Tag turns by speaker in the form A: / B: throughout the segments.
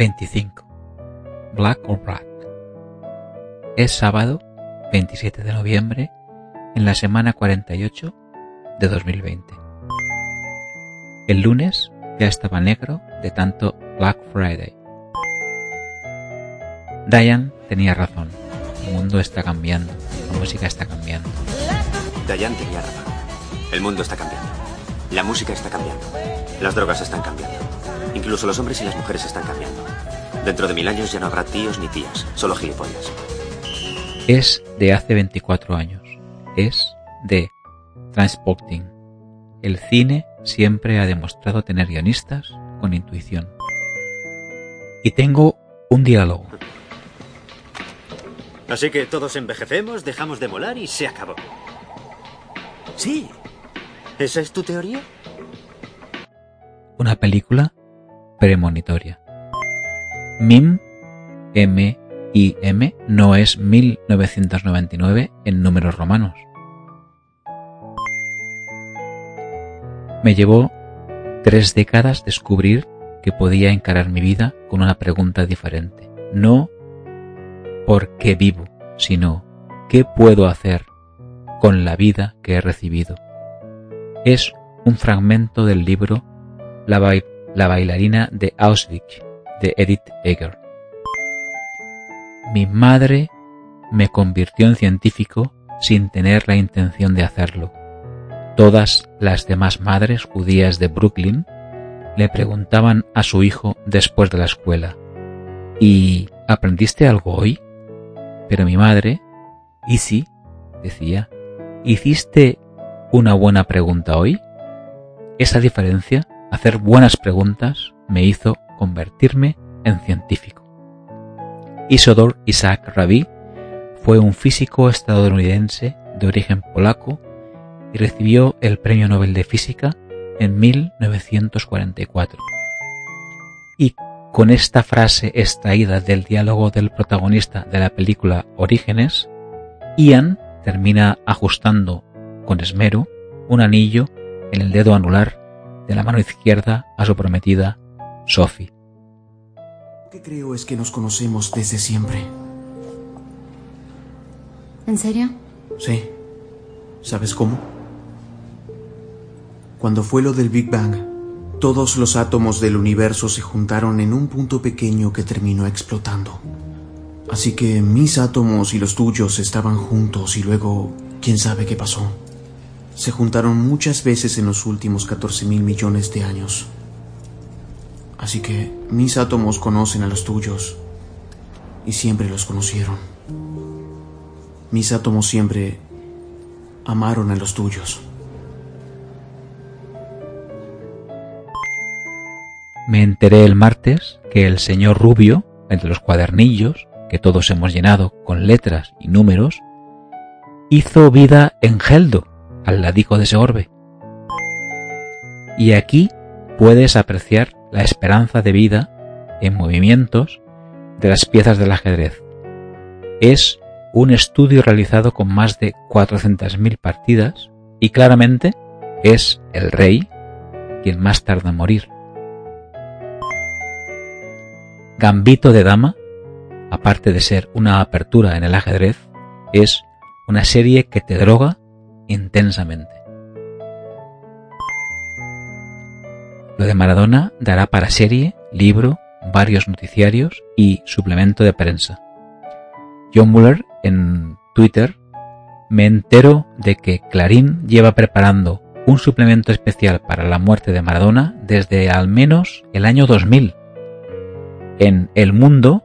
A: 25. Black or Black. Es sábado 27 de noviembre en la semana 48 de 2020. El lunes ya estaba negro de tanto Black Friday. Diane tenía razón. El mundo está cambiando. La música está cambiando.
B: Diane tenía razón. El mundo está cambiando. La música está cambiando. Las drogas están cambiando. Incluso los hombres y las mujeres están cambiando. Dentro de mil años ya no habrá tíos ni tías, solo gilipollas.
A: Es de hace 24 años. Es de Transporting. El cine siempre ha demostrado tener guionistas con intuición. Y tengo un diálogo.
B: Así que todos envejecemos, dejamos de molar y se acabó. Sí. ¿Esa es tu teoría?
A: Una película premonitoria. MIM, M-I-M, no es 1999 en números romanos. Me llevó tres décadas descubrir que podía encarar mi vida con una pregunta diferente. No por qué vivo, sino qué puedo hacer con la vida que he recibido. Es un fragmento del libro La, la bailarina de Auschwitz de Edith Eger. Mi madre me convirtió en científico sin tener la intención de hacerlo. Todas las demás madres judías de Brooklyn le preguntaban a su hijo después de la escuela, ¿y aprendiste algo hoy? Pero mi madre, ¿y sí? decía, ¿hiciste una buena pregunta hoy? Esa diferencia, hacer buenas preguntas, me hizo convertirme en científico. Isidor Isaac Rabi fue un físico estadounidense de origen polaco y recibió el Premio Nobel de Física en 1944. Y con esta frase extraída del diálogo del protagonista de la película Orígenes, Ian termina ajustando con esmero un anillo en el dedo anular de la mano izquierda a su prometida Sophie.
C: Lo que creo es que nos conocemos desde siempre.
D: ¿En serio?
C: Sí. ¿Sabes cómo? Cuando fue lo del Big Bang, todos los átomos del universo se juntaron en un punto pequeño que terminó explotando. Así que mis átomos y los tuyos estaban juntos y luego, quién sabe qué pasó. Se juntaron muchas veces en los últimos 14 mil millones de años. Así que mis átomos conocen a los tuyos y siempre los conocieron. Mis átomos siempre amaron a los tuyos.
A: Me enteré el martes que el señor Rubio, entre los cuadernillos, que todos hemos llenado con letras y números, hizo vida en Geldo, al ladico de ese orbe. Y aquí puedes apreciar la esperanza de vida en movimientos de las piezas del ajedrez. Es un estudio realizado con más de 400.000 partidas y claramente es el rey quien más tarda en morir. Gambito de Dama, aparte de ser una apertura en el ajedrez, es una serie que te droga intensamente. Lo de Maradona dará para serie, libro, varios noticiarios y suplemento de prensa. John Muller en Twitter me entero de que Clarín lleva preparando un suplemento especial para la muerte de Maradona desde al menos el año 2000. En El Mundo,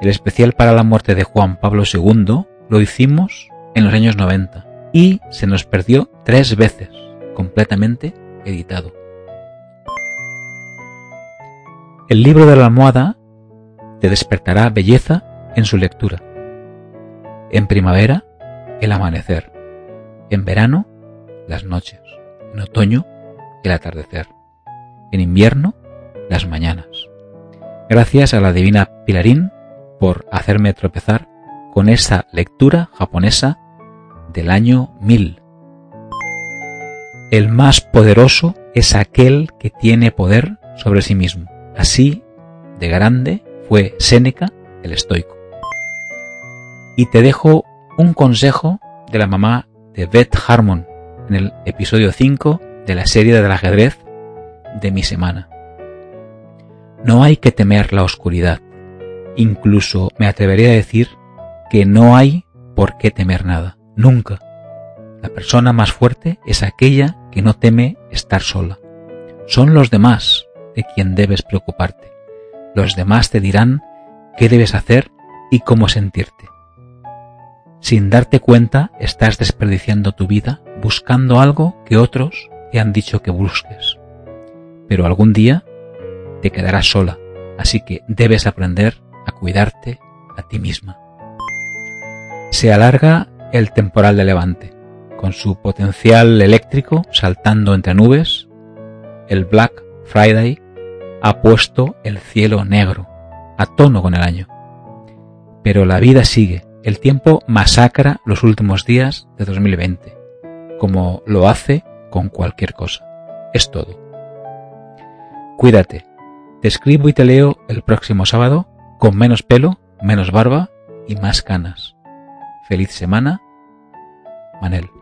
A: el especial para la muerte de Juan Pablo II lo hicimos en los años 90 y se nos perdió tres veces, completamente editado. El libro de la almohada te despertará belleza en su lectura. En primavera, el amanecer. En verano, las noches. En otoño, el atardecer. En invierno, las mañanas. Gracias a la divina Pilarín por hacerme tropezar con esa lectura japonesa del año 1000. El más poderoso es aquel que tiene poder sobre sí mismo. Así de grande fue Séneca, el estoico. Y te dejo un consejo de la mamá de Beth Harmon en el episodio 5 de la serie del ajedrez de mi semana. No hay que temer la oscuridad. Incluso me atrevería a decir que no hay por qué temer nada. Nunca. La persona más fuerte es aquella que no teme estar sola. Son los demás de quien debes preocuparte. Los demás te dirán qué debes hacer y cómo sentirte. Sin darte cuenta, estás desperdiciando tu vida buscando algo que otros te han dicho que busques. Pero algún día te quedarás sola, así que debes aprender a cuidarte a ti misma. Se alarga el temporal de levante, con su potencial eléctrico saltando entre nubes. El Black Friday ha puesto el cielo negro, a tono con el año. Pero la vida sigue, el tiempo masacra los últimos días de 2020, como lo hace con cualquier cosa. Es todo. Cuídate. Te escribo y te leo el próximo sábado con menos pelo, menos barba y más canas. Feliz semana, Manel.